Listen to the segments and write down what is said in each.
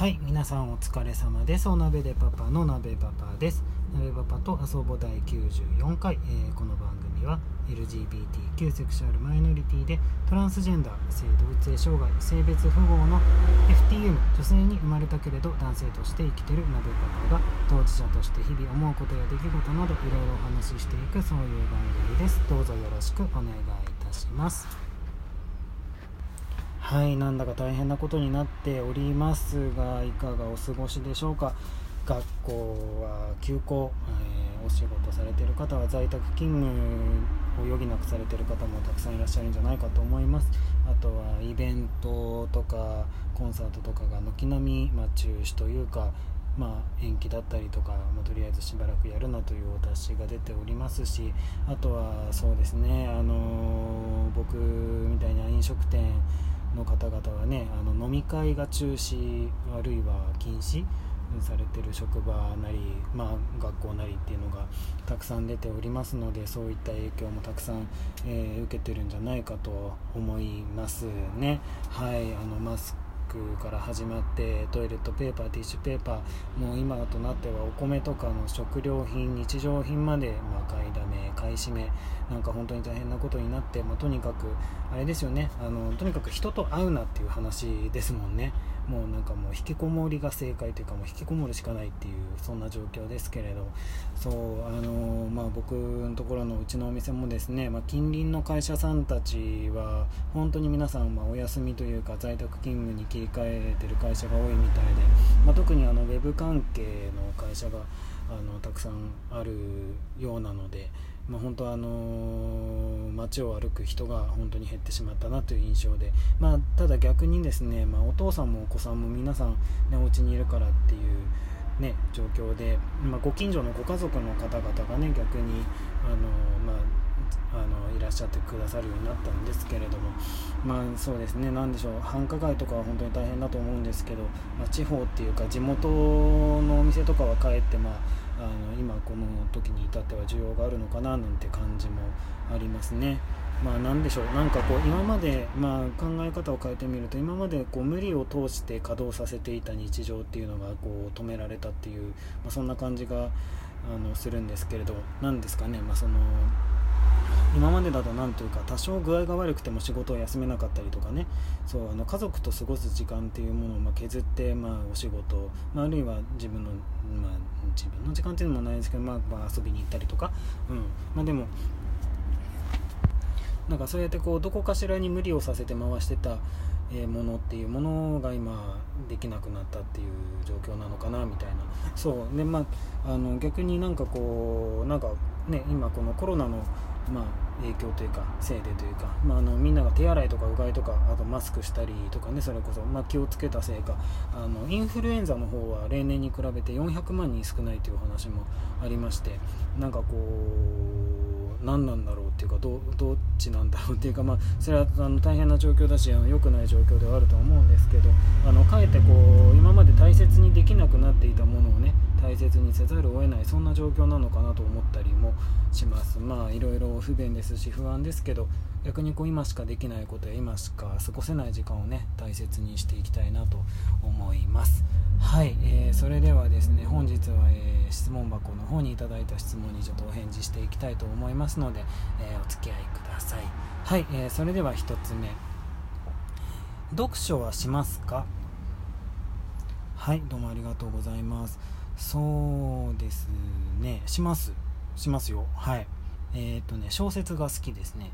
はい皆さんお疲れ様です。お鍋でパパの鍋パパです。鍋パパと遊ぼ第94回、えー、この番組は LGBTQ セクシュアルマイノリティでトランスジェンダー性同一性障害性別不合の FTM 女性に生まれたけれど男性として生きてる鍋パパが当事者として日々思うことや出来事などいろいろお話ししていくそういう番組です。どうぞよろしくお願いいたします。はいなんだか大変なことになっておりますがいかがお過ごしでしょうか？学校は休校、えー、お仕事されてる方は在宅勤務を余儀なくされてる方もたくさんいらっしゃるんじゃないかと思います。あとはイベントとかコンサートとかが軒並み、まあ、中止というかまあ、延期だったりとか、まあ、とりあえずしばらくやるなというお達しが出ておりますしあとはそうですね、あのー、僕みたいな飲食店の方々はねあの飲み会が中止あるいは禁止されてる職場なり、まあ、学校なりっていうのがたくさん出ておりますのでそういった影響もたくさん、えー、受けてるんじゃないかと思いますね。はいあのマスクから始まってトイレットペーパーティッシュペーパーもう今となってはお米とかの食料品日常品まで、まあ、買いだめ買い占めなんか本当に大変なことになって、まあ、とにかくあれですよねあのとにかく人と会うなっていう話ですもんね。もうなんかもう引きこもりが正解というかもう引きこもるしかないっていうそんな状況ですけれどそうあのまあ僕のところのうちのお店もですね、まあ、近隣の会社さんたちは本当に皆さんまお休みというか在宅勤務に切り替えてる会社が多いみたいで、まあ、特にあのウェブ関係の会社があのたくさんあるようなので。まあ、本当あの、街を歩く人が本当に減ってしまったなという印象で、まあ、ただ逆にですね、まあ、お父さんもお子さんも皆さん、ね、お家にいるからっていう、ね、状況で、まあ、ご近所のご家族の方々がね逆にあの、まああのいらっしゃってくださるようになったんですけれどもまあそうですね何でしょう繁華街とかは本当に大変だと思うんですけど、まあ、地方っていうか地元のお店とかはかえってまああの今この時に至っては需要があるのかななんて感じもありますね。まあ何でしょう。なんかこう今まで、まあ、考え方を変えてみると今までこう無理を通して稼働させていた日常っていうのがこう止められたっていう、まあ、そんな感じがあのするんですけれど。何ですかね、まあ、その今までだと何というか多少具合が悪くても仕事を休めなかったりとかね。そうあの家族と過ごす時間っていうものをま削って、まあ、お仕事、まあ、あるいは自分の、まあ、自分の時間っていうのもないですけど、まあ、まあ、遊びに行ったりとか、うん。まあ、でもなんかそうやってこうどこかしらに無理をさせて回してたものっていうものが今できなくなったっていう状況なのかなみたいな。そう。でまああの逆になんかこうなんかね今このコロナのまあ、影響というかせいでというか、まあ、あのみんなが手洗いとかうがいとかあとマスクしたりとかねそれこそ、まあ、気をつけたせいかあのインフルエンザの方は例年に比べて400万人少ないという話もありましてなんかこう何なんだろうっていうかどっちなんだろうっていうか、まあ、それはあの大変な状況だしあの良くない状況ではあると思うんですけどあのかえってこう今まで大切にできなくなっていたものをね大切にせざるを得ないそんな状況なのかなと思ったりもします。まあいろいろ不便ですし不安ですけど逆にこう今しかできないことや今しか過ごせない時間をね大切にしていきたいなと思います。はい、えー、それではですね本日は、えー、質問箱の方にいただいた質問にちょっとお返事していきたいと思いますので、えー、お付き合いください。はい、えそれでは1つ目。読書はしますか？はいどうもありがとうございます。そうですね。します。しますよ。はい。えっ、とね小説が好きですね。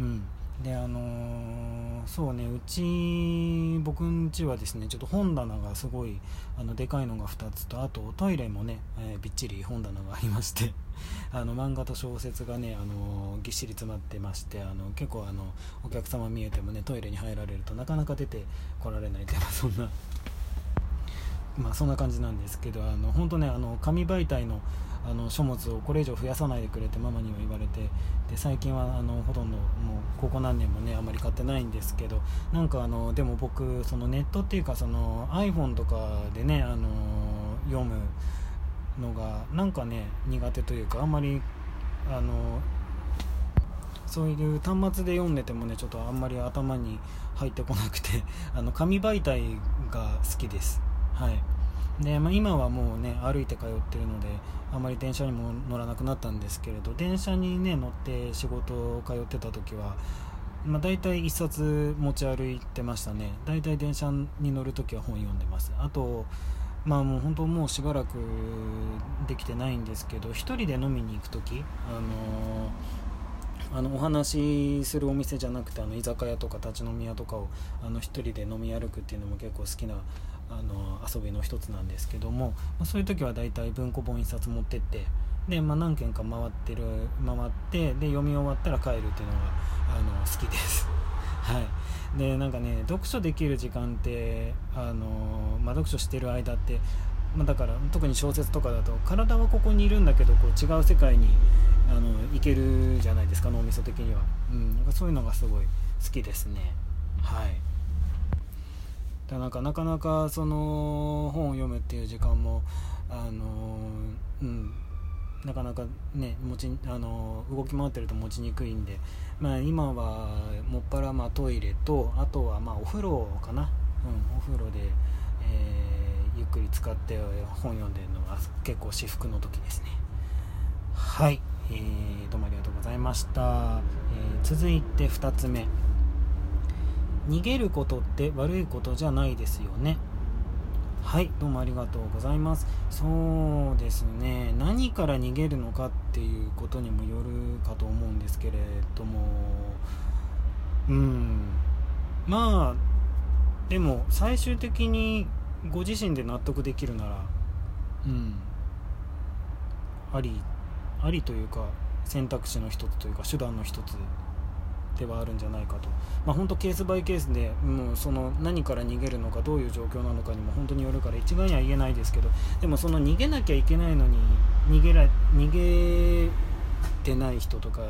うん。であのー、そうね。うち僕んちはですねちょっと本棚がすごいあのでかいのが2つとあとトイレもね、えー、びっちり本棚がありまして あの漫画と小説がね、あのー、ぎっしり詰まってましてあの結構あのお客様見えてもねトイレに入られるとなかなか出てこられないというそんなまあそんな感じなんですけどあの本当ねあの紙媒体のあの書物をこれ以上増やさないでくれってママには言われてで最近はあのほとんどもうここ何年もねあまり買ってないんですけどなんかあのでも僕そのネットっていうかその iPhone とかでねあの読むのがなんかね苦手というかあんまりあのそういう端末で読んでてもねちょっとあんまり頭に入ってこなくてあの紙媒体が好きです。はい。でまあ、今はもうね歩いて通ってるのであまり電車にも乗らなくなったんですけれど電車にね乗って仕事を通ってた時は、まあ、大体1冊持ち歩いてましたね。大体電車に乗る時は本読んでます。あとまあもう本当もうしばらくできてないんですけど1人で飲みに行く時あのーあのお話しするお店じゃなくてあの居酒屋とか立ち飲み屋とかをあの1人で飲み歩くっていうのも結構好きなあの遊びの一つなんですけども、まあ、そういう時は大体文庫本1冊持ってってで、まあ、何軒か回ってる回ってで読み終わったら帰るっていうのがあの好きです。はい。でなんかね読書できる時間ってあの、まあ、読書してる間ってまあ、だから特に小説とかだと体はここにいるんだけどこう違う世界にあのいけるじゃないですか脳みそ的には、うん、なんかそういうのがすごい好きですね。はい。だなんかなかなかその本を読むっていう時間もあのうんなかなかね持ちあの動き回ってると持ちにくいんで、まあ、今はもっぱらまあトイレとあとはまあお風呂かな、うん、お風呂で、えー、ゆっくり使って本読んでるのが結構至福の時ですね。はい。えー、どうもありがとうございました、えー、続いて2つ目。逃げることって悪いことじゃないですよね。はいどうもありがとうございます。そうですね何から逃げるのかっていうことにもよるかと思うんですけれどもうんまあでも最終的にご自身で納得できるならうんありありというか選択肢の一つというか手段の一つではあるんじゃないかと、まあ、本当ケースバイケースでもうその何から逃げるのかどういう状況なのかにも本当によるから一概には言えないですけどでもその逃げなきゃいけないのに逃げら逃げてない人とか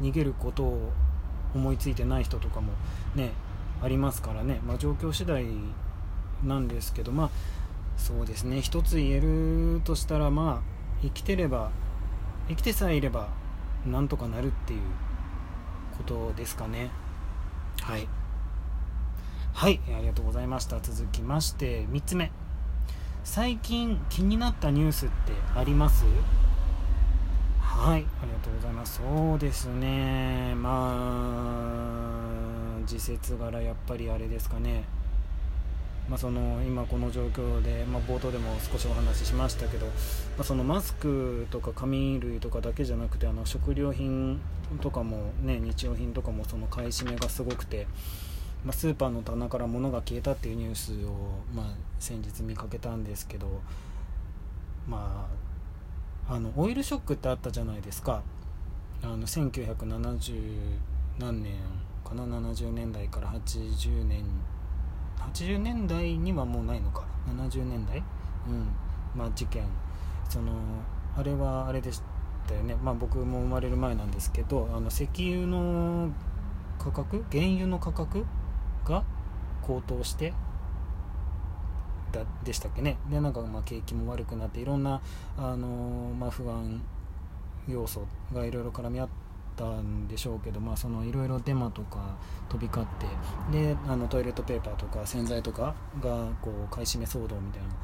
逃げることを思いついてない人とかもねありますからね、まあ、状況次第なんですけどまあそうですね。一つ言えるとしたらまあ生きてれば生きてさえいればなんとかなるっていうことですかね。はい。はい。ありがとうございました。続きまして3つ目。最近気になったニュースってあります？はいありがとうございます。そうですね。まあ時節柄やっぱりあれですかねまあ、その今この状況で、まあ、冒頭でも少しお話ししましたけど、まあ、そのマスクとか紙類とかだけじゃなくてあの食料品とかも、ね、日用品とかもその買い占めがすごくて、まあ、スーパーの棚から物が消えたっていうニュースを、まあ、先日見かけたんですけど、まあ、あのオイルショックってあったじゃないですか。あの1970何年かな？70年代から80年80年代にはもうないのか。70年代うんまあ事件。そのあれはあれでしたよね。まあ僕も生まれる前なんですけどあの石油の価格？原油の価格が高騰してだでしたっけね。でなんかまあ景気も悪くなっていろんなあの、まあ、不安要素がいろいろ絡み合ってったんでしょうけど、いろいろデマとか飛び交ってであのトイレットペーパーとか洗剤とかがこう買い占め騒動みたいなの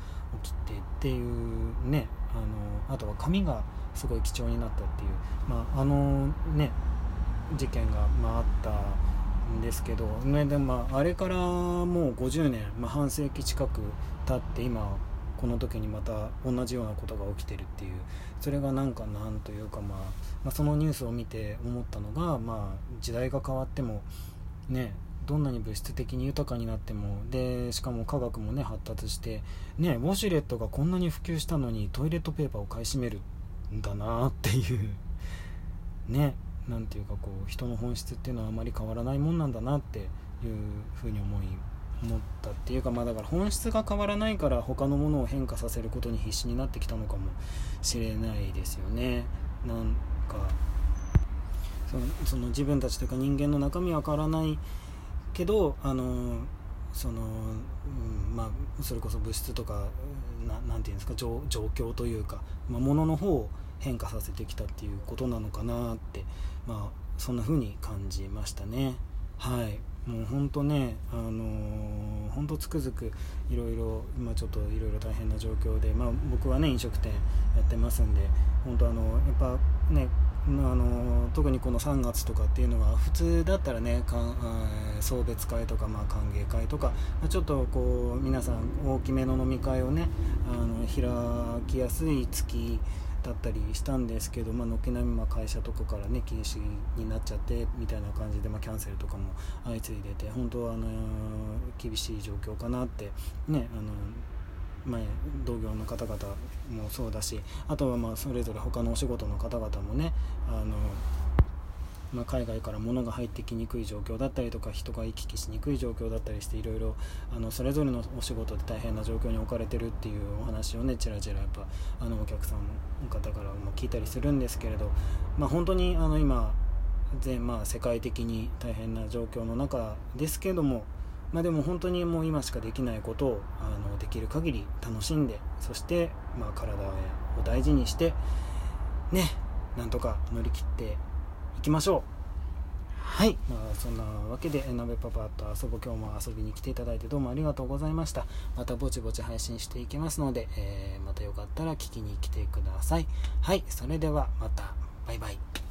起きてっていうねあのあとは紙がすごい貴重になったっていう、まあ、あのね事件が、まあ、あったんですけど、ね、でまあ、あれからもう50年、まあ、半世紀近く経って今この時にまた同じようなことが起きてるっていうそれがなんかなんというか、まあ、まあそのニュースを見て思ったのが、まあ、時代が変わってもねどんなに物質的に豊かになってもでしかも科学もね発達してねウォシュレットがこんなに普及したのにトイレットペーパーを買い占めるんだなっていう ねなんていうかこう人の本質っていうのはあまり変わらないもんなんだなっていうふうに思い思ったっていうかまあだから本質が変わらないから他のものを変化させることに必死になってきたのかもしれないですよね。なんかそのその自分たちというか人間の中身は変わらないけどあのその、うん、まあそれこそ物質とか何て言うんですか状況というか、まあ、物の方を変化させてきたっていうことなのかなってまあそんな風に感じましたね。はい。もうほんとね、あのー、ほんとつくづくいろいろ今ちょっといろいろ大変な状況で、まあ、僕はね飲食店やってますんで本当あのやっぱねあの特にこの3月とかっていうのは普通だったらねかん送別会とか、まあ、歓迎会とか、まあ、ちょっとこう皆さん大きめの飲み会をねあの開きやすい月だったりしたんですけど、まあ、軒並みま会社とかからね禁止になっちゃってみたいな感じで、まあ、キャンセルとかも相次いでて本当はあの厳しい状況かなってねあのまあ、同業の方々もそうだしあとはまあそれぞれ他のお仕事の方々もねあのまあ、海外から物が入ってきにくい状況だったりとか人が行き来しにくい状況だったりしていろいろあのそれぞれのお仕事で大変な状況に置かれてるっていうお話をねちらちらやっぱあのお客さんの方からも聞いたりするんですけれど、まあ、本当にあの今全、まあ、世界的に大変な状況の中ですけども、まあ、でも本当にもう今しかできないことをあのできる限り楽しんでそして、まあ、体を大事にしてねなんとか乗り切ってきましょうはい、まあ、そんなわけで、鍋パパと遊ぼ今日も遊びに来ていただいてどうもありがとうございました。またぼちぼち配信していきますので、えー、またよかったら聞きに来てください。はい、それではまた、バイバイ。